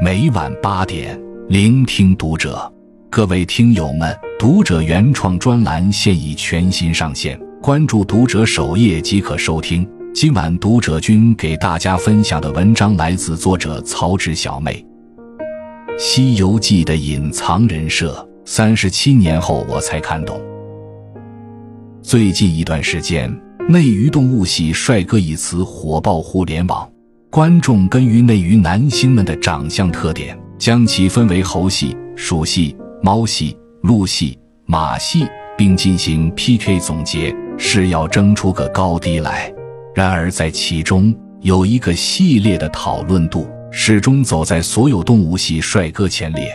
每晚八点，聆听读者。各位听友们，读者原创专栏现已全新上线，关注读者首页即可收听。今晚读者君给大家分享的文章来自作者曹植小妹，《西游记》的隐藏人设，三十七年后我才看懂。最近一段时间，“内娱动物系帅哥”一词火爆互联网。观众根据内娱男星们的长相特点，将其分为猴系、鼠系、猫系、鹿系、马系，并进行 PK 总结，是要争出个高低来。然而，在其中有一个系列的讨论度始终走在所有动物系帅哥前列，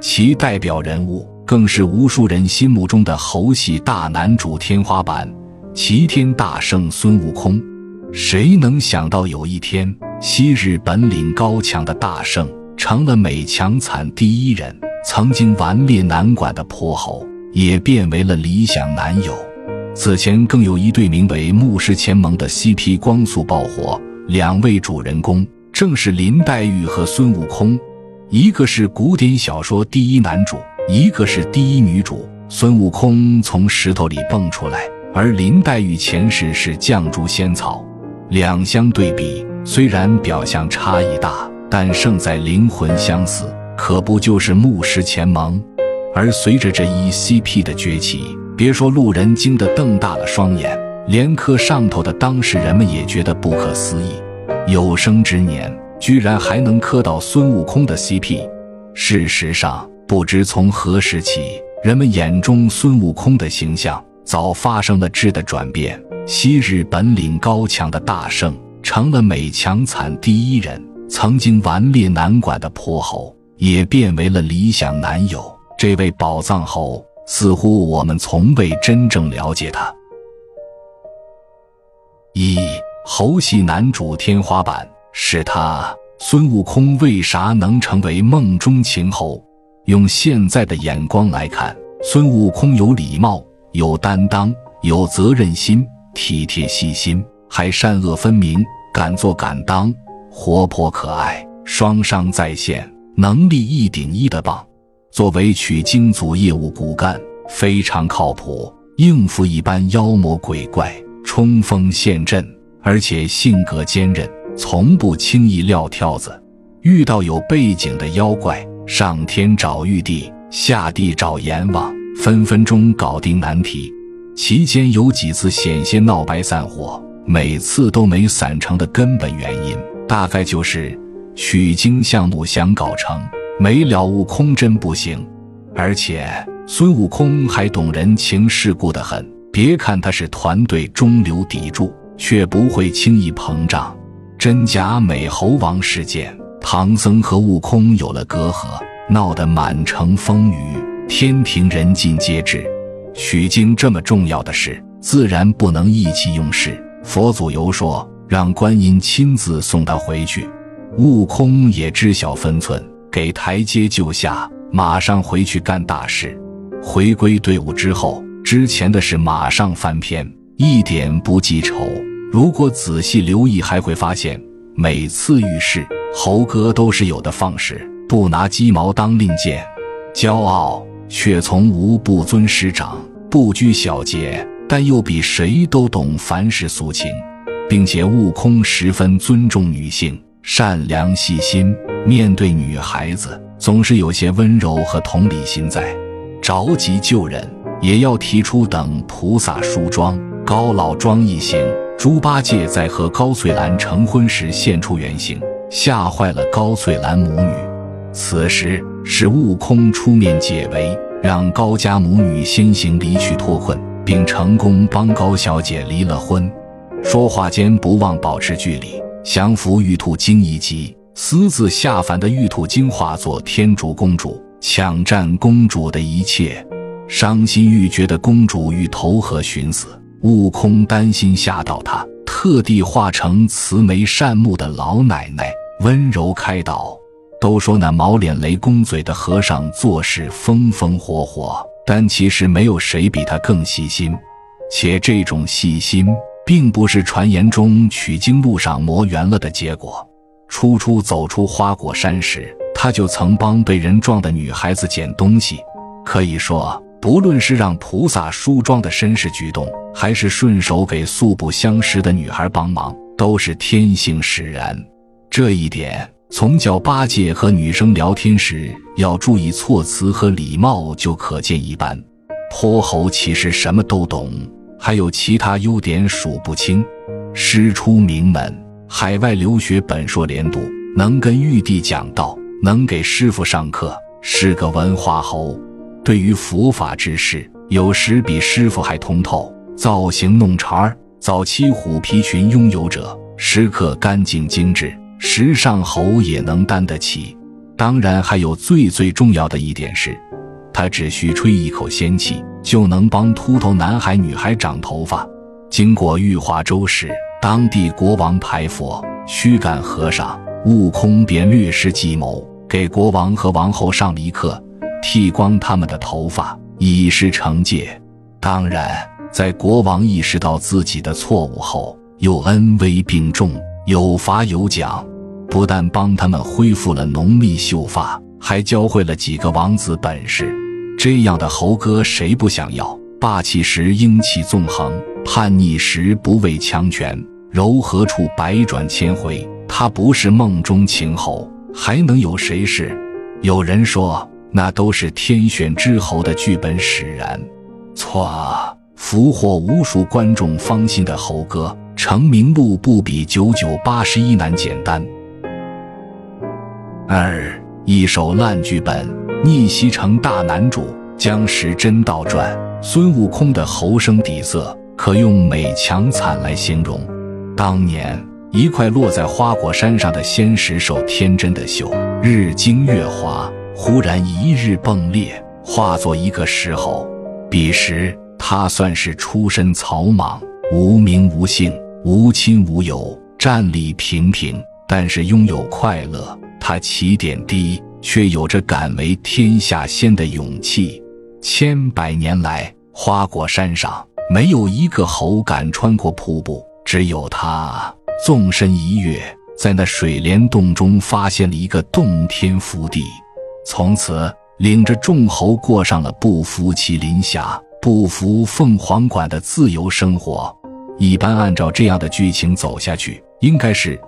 其代表人物更是无数人心目中的猴系大男主天花板——齐天大圣孙悟空。谁能想到有一天，昔日本领高强的大圣成了美强惨第一人？曾经顽劣难管的泼猴也变为了理想男友。此前更有一对名为牧师前盟的 CP 光速爆火，两位主人公正是林黛玉和孙悟空，一个是古典小说第一男主，一个是第一女主。孙悟空从石头里蹦出来，而林黛玉前世是绛珠仙草。两相对比，虽然表象差异大，但胜在灵魂相似，可不就是牧师前盟？而随着这一 CP 的崛起，别说路人惊得瞪大了双眼，连磕上头的当事人们也觉得不可思议。有生之年居然还能磕到孙悟空的 CP。事实上，不知从何时起，人们眼中孙悟空的形象早发生了质的转变。昔日本领高强的大圣成了美强惨第一人，曾经顽劣难管的泼猴也变为了理想男友。这位宝藏猴，似乎我们从未真正了解他。一猴系男主天花板是他，孙悟空为啥能成为梦中情猴？用现在的眼光来看，孙悟空有礼貌，有担当，有责任心。体贴细心，还善恶分明，敢做敢当，活泼可爱，双商在线，能力一顶一的棒。作为取经组业务骨干，非常靠谱，应付一般妖魔鬼怪，冲锋陷阵，而且性格坚韧，从不轻易撂挑子。遇到有背景的妖怪，上天找玉帝，下地找阎王，分分钟搞定难题。期间有几次险些闹白散伙，每次都没散成的根本原因，大概就是取经项目想搞成，没了悟空真不行。而且孙悟空还懂人情世故的很，别看他是团队中流砥柱，却不会轻易膨胀。真假美猴王事件，唐僧和悟空有了隔阂，闹得满城风雨，天庭人尽皆知。取经这么重要的事，自然不能意气用事。佛祖游说，让观音亲自送他回去。悟空也知晓分寸，给台阶就下，马上回去干大事。回归队伍之后，之前的事马上翻篇，一点不记仇。如果仔细留意，还会发现，每次遇事，猴哥都是有的放矢，不拿鸡毛当令箭，骄傲。却从无不尊师长，不拘小节，但又比谁都懂凡事俗情，并且悟空十分尊重女性，善良细心，面对女孩子总是有些温柔和同理心在，着急救人也要提出等菩萨梳妆、高老庄一行。猪八戒在和高翠兰成婚时现出原形，吓坏了高翠兰母女。此时。是悟空出面解围，让高家母女先行离去脱困，并成功帮高小姐离了婚。说话间不忘保持距离，降服玉兔精一击，私自下凡的玉兔精化作天竺公主，抢占公主的一切。伤心欲绝的公主欲投河寻死，悟空担心吓到她，特地化成慈眉善目的老奶奶，温柔开导。都说那毛脸雷公嘴的和尚做事风风火火，但其实没有谁比他更细心。且这种细心，并不是传言中取经路上磨圆了的结果。初初走出花果山时，他就曾帮被人撞的女孩子捡东西。可以说，不论是让菩萨梳妆的绅士举动，还是顺手给素不相识的女孩帮忙，都是天性使然。这一点，从教八戒和女生聊天时要注意措辞和礼貌就可见一斑。泼猴其实什么都懂，还有其他优点数不清。师出名门，海外留学本硕连读，能跟玉帝讲道，能给师傅上课，是个文化猴。对于佛法之事，有时比师傅还通透。造型弄潮儿，早期虎皮裙拥有者，时刻干净精致，时尚猴也能担得起。当然，还有最最重要的一点是。他只需吹一口仙气，就能帮秃头男孩、女孩长头发。经过玉华州时，当地国王排佛须干和尚悟空便略施计谋，给国王和王后上了一课，剃光他们的头发，以示惩戒。当然，在国王意识到自己的错误后，又恩威并重，有罚有奖，不但帮他们恢复了浓密秀发，还教会了几个王子本事。这样的猴哥谁不想要？霸气时英气纵横，叛逆时不畏强权，柔和处百转千回。他不是梦中情猴，还能有谁是？有人说那都是天选之猴的剧本使然，错。俘获无数观众芳心的猴哥，成名路不比九九八十一难简单。二一首烂剧本。逆袭成大男主，将时真倒转。孙悟空的猴声底色可用美强惨来形容。当年一块落在花果山上的仙石兽，天真的秀，日精月华，忽然一日迸裂，化作一个石猴。彼时他算是出身草莽，无名无姓，无亲无友，战力平平，但是拥有快乐。他起点低。却有着敢为天下先的勇气。千百年来，花果山上没有一个猴敢穿过瀑布，只有他纵身一跃，在那水帘洞中发现了一个洞天福地，从此领着众猴过上了不服麒麟峡、不服凤凰馆的自由生活。一般按照这样的剧情走下去，应该是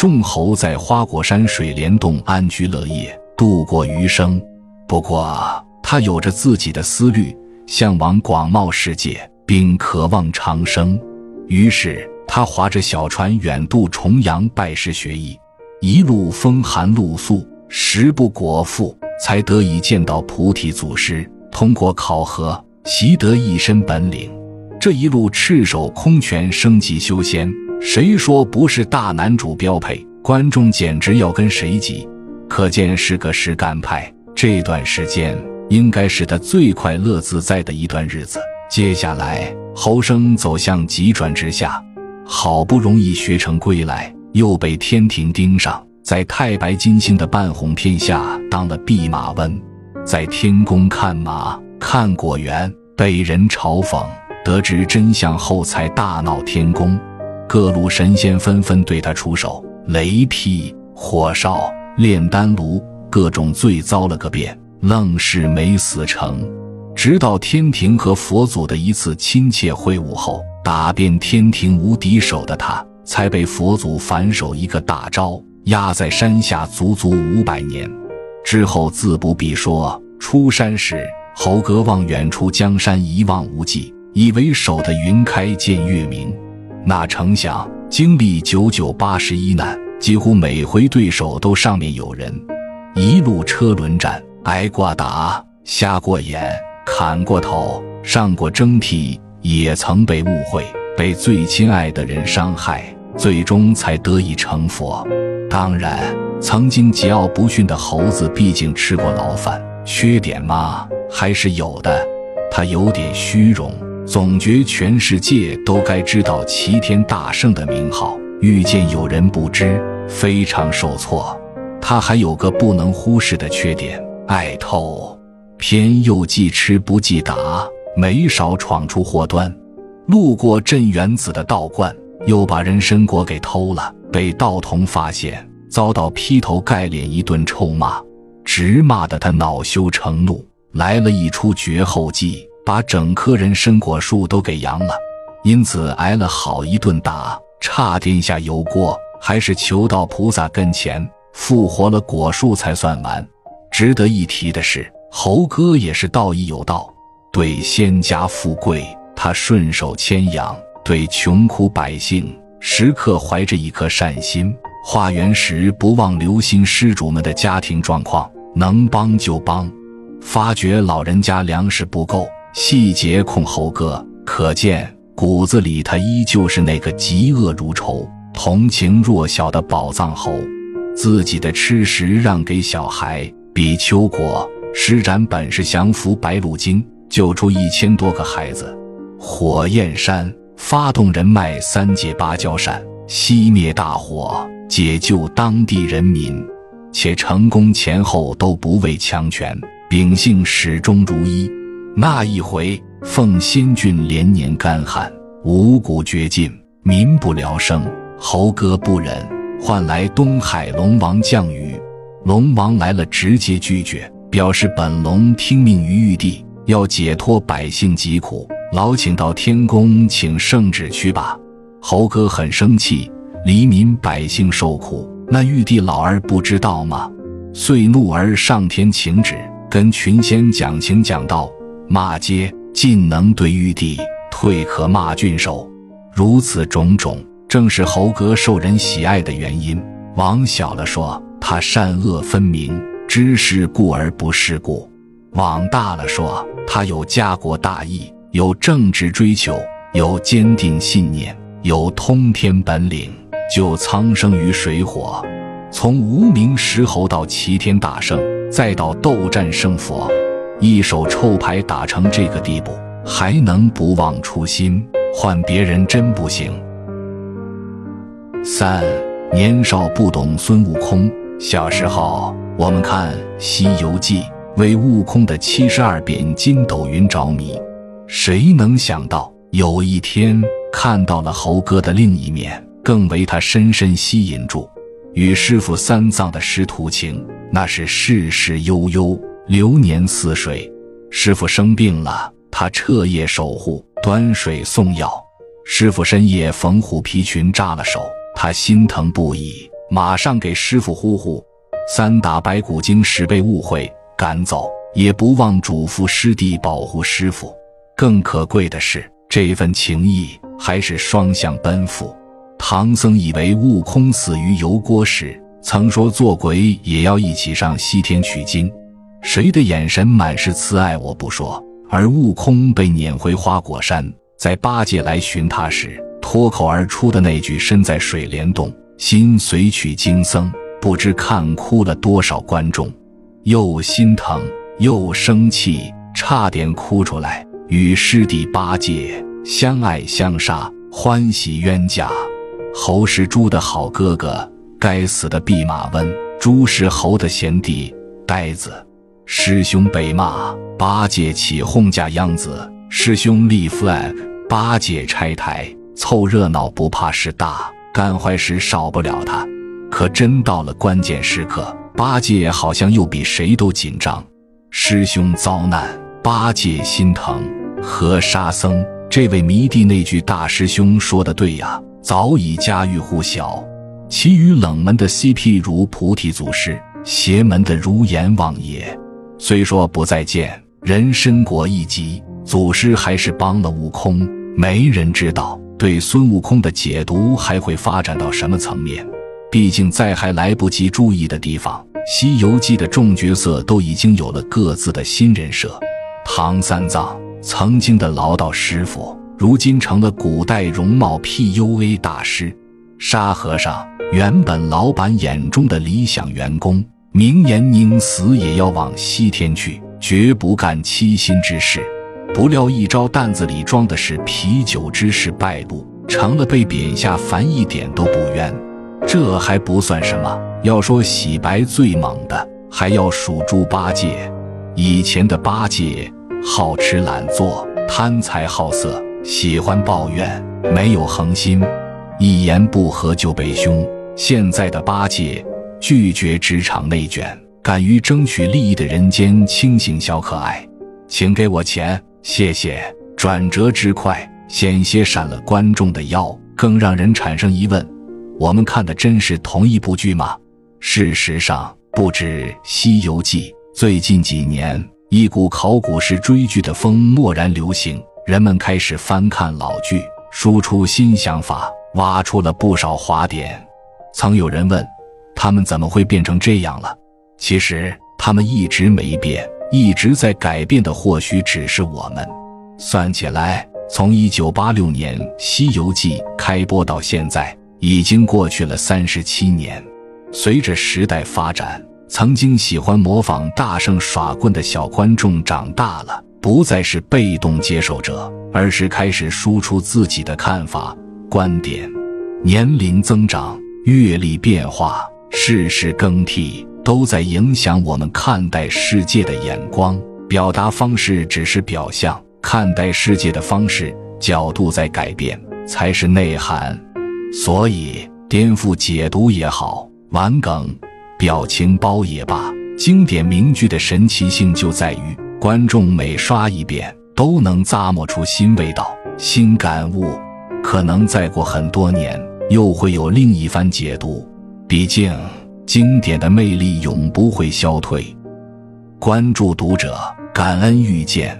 众猴在花果山水帘洞安居乐业。度过余生，不过他有着自己的思虑，向往广袤世界，并渴望长生。于是他划着小船远渡重洋，拜师学艺，一路风寒露宿，食不果腹，才得以见到菩提祖师。通过考核，习得一身本领。这一路赤手空拳升级修仙，谁说不是大男主标配？观众简直要跟谁急！可见是个实干派。这段时间应该是他最快乐自在的一段日子。接下来，猴生走向急转直下，好不容易学成归来，又被天庭盯上，在太白金星的半哄骗下当了弼马温，在天宫看马、看果园，被人嘲讽。得知真相后，才大闹天宫，各路神仙纷纷对他出手，雷劈、火烧。炼丹炉，各种罪遭了个遍，愣是没死成。直到天庭和佛祖的一次亲切会晤后，打遍天庭无敌手的他，才被佛祖反手一个大招压在山下足足五百年。之后自不必说，出山时猴哥望远处江山一望无际，以为守得云开见月明，哪成想经历九九八十一难。几乎每回对手都上面有人，一路车轮战，挨过打，瞎过眼，砍过头，上过征替，也曾被误会，被最亲爱的人伤害，最终才得以成佛。当然，曾经桀骜不驯的猴子，毕竟吃过牢饭，缺点嘛还是有的。他有点虚荣，总觉全世界都该知道齐天大圣的名号。遇见有人不知，非常受挫。他还有个不能忽视的缺点，爱偷，偏又忌吃不忌打，没少闯出祸端。路过镇元子的道观，又把人参果给偷了，被道童发现，遭到劈头盖脸一顿臭骂。直骂得他恼羞成怒，来了一出绝后计，把整棵人参果树都给扬了，因此挨了好一顿打，差点下油锅，还是求到菩萨跟前复活了果树才算完。值得一提的是，猴哥也是道义有道，对仙家富贵他顺手牵羊，对穷苦百姓时刻怀着一颗善心。化缘时不忘留心施主们的家庭状况，能帮就帮。发觉老人家粮食不够，细节控猴哥，可见骨子里他依旧是那个嫉恶如仇、同情弱小的宝藏猴。自己的吃食让给小孩，比丘果施展本事降服白鹿精，救出一千多个孩子。火焰山发动人脉，三界芭蕉扇熄灭大火。解救当地人民，且成功前后都不畏强权，秉性始终如一。那一回，奉先郡连年干旱，五谷绝尽，民不聊生。猴哥不忍，唤来东海龙王降雨。龙王来了，直接拒绝，表示本龙听命于玉帝，要解脱百姓疾苦，劳请到天宫请圣旨去吧。猴哥很生气。黎民百姓受苦，那玉帝老儿不知道吗？遂怒而上天请旨，跟群仙讲情讲道，骂街进能对玉帝，退可骂郡守。如此种种，正是猴哥受人喜爱的原因。往小了说，他善恶分明，知世故而不世故；往大了说，他有家国大义，有政治追求，有坚定信念，有通天本领。救苍生于水火，从无名石猴到齐天大圣，再到斗战胜佛，一手臭牌打成这个地步，还能不忘初心？换别人真不行。三年少不懂孙悟空。小时候我们看《西游记》，为悟空的七十二变筋斗云着迷，谁能想到有一天看到了猴哥的另一面？更为他深深吸引住，与师傅三藏的师徒情，那是世事悠悠，流年似水。师傅生病了，他彻夜守护，端水送药。师傅深夜缝虎皮裙扎了手，他心疼不已，马上给师傅呼呼。三打白骨精时被误会赶走，也不忘嘱咐师弟保护师傅。更可贵的是，这份情谊还是双向奔赴。唐僧以为悟空死于油锅时，曾说做鬼也要一起上西天取经。谁的眼神满是慈爱，我不说。而悟空被撵回花果山，在八戒来寻他时，脱口而出的那句“身在水帘洞，心随取经僧”，不知看哭了多少观众，又心疼又生气，差点哭出来。与师弟八戒相爱相杀，欢喜冤家。猴是猪的好哥哥，该死的弼马温；猪是猴的贤弟，呆子。师兄被骂，八戒起哄架秧子，师兄立 flag，八戒拆台，凑热闹不怕事大，干坏事少不了他。可真到了关键时刻，八戒好像又比谁都紧张。师兄遭难，八戒心疼。和沙僧，这位迷弟那句大师兄说的对呀。早已家喻户晓，其余冷门的 CP 如菩提祖师，邪门的如阎王爷。虽说不再见人参果一集，祖师还是帮了悟空。没人知道对孙悟空的解读还会发展到什么层面。毕竟在还来不及注意的地方，《西游记》的众角色都已经有了各自的新人设。唐三藏曾经的老道师傅。如今成了古代容貌 PUA 大师，沙和尚原本老板眼中的理想员工，明言宁死也要往西天去，绝不干欺心之事。不料一招担子里装的是啤酒之事败露，成了被贬下凡，一点都不冤。这还不算什么，要说洗白最猛的，还要数猪八戒。以前的八戒好吃懒做，贪财好色。喜欢抱怨，没有恒心，一言不合就被凶。现在的八戒拒绝职场内卷，敢于争取利益的人间清醒小可爱，请给我钱，谢谢。转折之快，险些闪了观众的腰，更让人产生疑问：我们看的真是同一部剧吗？事实上，不止《西游记》，最近几年，一股考古式追剧的风蓦然流行，人们开始翻看老剧，输出新想法，挖出了不少华点。曾有人问，他们怎么会变成这样了？其实，他们一直没变，一直在改变的，或许只是我们。算起来，从一九八六年《西游记》开播到现在，已经过去了三十七年。随着时代发展，曾经喜欢模仿大圣耍棍的小观众长大了，不再是被动接受者，而是开始输出自己的看法、观点。年龄增长，阅历变化，世事更替，都在影响我们看待世界的眼光。表达方式只是表象。看待世界的方式、角度在改变，才是内涵。所以，颠覆解读也好，玩梗、表情包也罢，经典名句的神奇性就在于，观众每刷一遍，都能咂摸出新味道、新感悟。可能再过很多年，又会有另一番解读。毕竟，经典的魅力永不会消退。关注读者，感恩遇见。